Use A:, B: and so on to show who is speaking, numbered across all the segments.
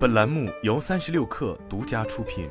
A: 本栏目由三十六氪独家出品。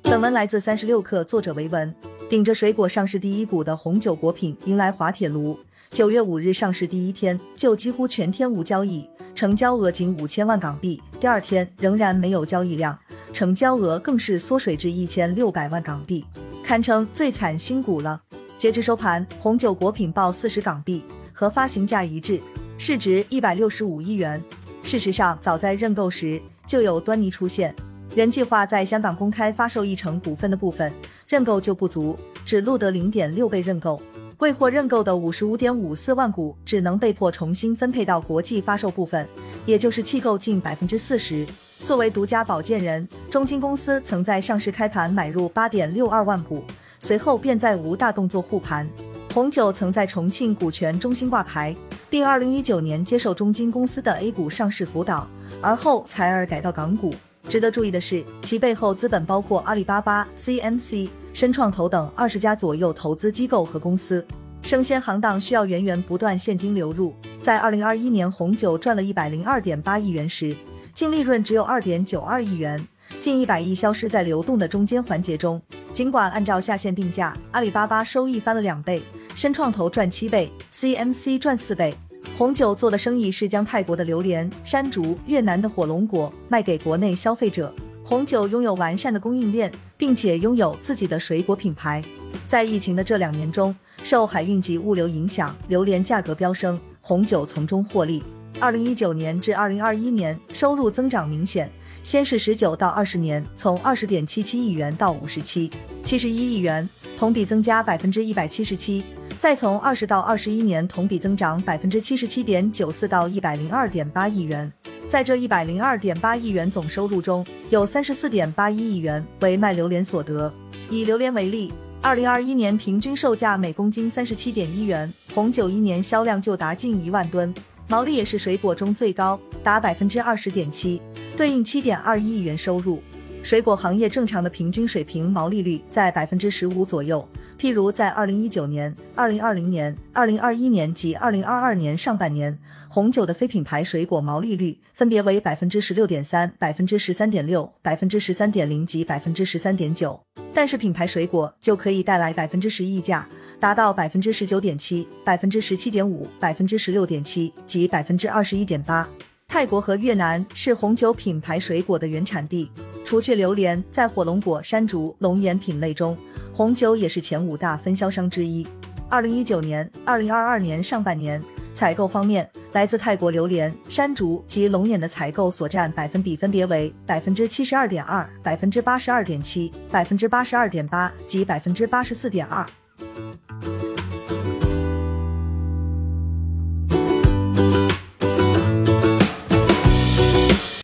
B: 本文来自三十六氪，作者维文。顶着水果上市第一股的红酒果品迎来滑铁卢。九月五日上市第一天就几乎全天无交易，成交额仅五千万港币。第二天仍然没有交易量，成交额更是缩水至一千六百万港币，堪称最惨新股了。截至收盘，红酒果品报四十港币，和发行价一致。市值一百六十五亿元。事实上，早在认购时就有端倪出现。原计划在香港公开发售一成股份的部分，认购就不足，只录得零点六倍认购。未获认购的五十五点五四万股，只能被迫重新分配到国际发售部分，也就是弃购近百分之四十。作为独家保荐人，中金公司曾在上市开盘买入八点六二万股，随后便再无大动作护盘。红酒曾在重庆股权中心挂牌。并二零一九年接受中金公司的 A 股上市辅导，而后采而改到港股。值得注意的是，其背后资本包括阿里巴巴、CMC、深创投等二十家左右投资机构和公司。生鲜行当需要源源不断现金流入，在二零二一年红酒赚了一百零二点八亿元时，净利润只有二点九二亿元，近一百亿消失在流动的中间环节中。尽管按照下线定价，阿里巴巴收益翻了两倍。深创投赚七倍，CMC 赚四倍。红酒做的生意是将泰国的榴莲、山竹、越南的火龙果卖给国内消费者。红酒拥有完善的供应链，并且拥有自己的水果品牌。在疫情的这两年中，受海运及物流影响，榴莲价格飙升，红酒从中获利。二零一九年至二零二一年，收入增长明显。先是十九到二十年，从二十点七七亿元到五十七七十一亿元，同比增加百分之一百七十七。再从二十到二十一年同比增长百分之七十七点九四到一百零二点八亿元，在这一百零二点八亿元总收入中，有三十四点八一亿元为卖榴莲所得。以榴莲为例，二零二一年平均售价每公斤三十七点一元，红酒一年销量就达近一万吨，毛利也是水果中最高，达百分之二十点七，对应七点二亿元收入。水果行业正常的平均水平毛利率在百分之十五左右。譬如在二零一九年、二零二零年、二零二一年及二零二二年上半年，红酒的非品牌水果毛利率分别为百分之十六点三、百分之十三点六、百分之十三点零及百分之十三点九。但是品牌水果就可以带来百分之十溢价，达到百分之十九点七、百分之十七点五、百分之十六点七及百分之二十一点八。泰国和越南是红酒品牌水果的原产地，除去榴莲，在火龙果、山竹、龙眼品类中。红酒也是前五大分销商之一。二零一九年、二零二二年上半年采购方面，来自泰国榴莲、山竹及龙眼的采购所占百分比分别为百分之七十二点二、百分之八十二点七、百分之八十二点八及百分之八十四点二。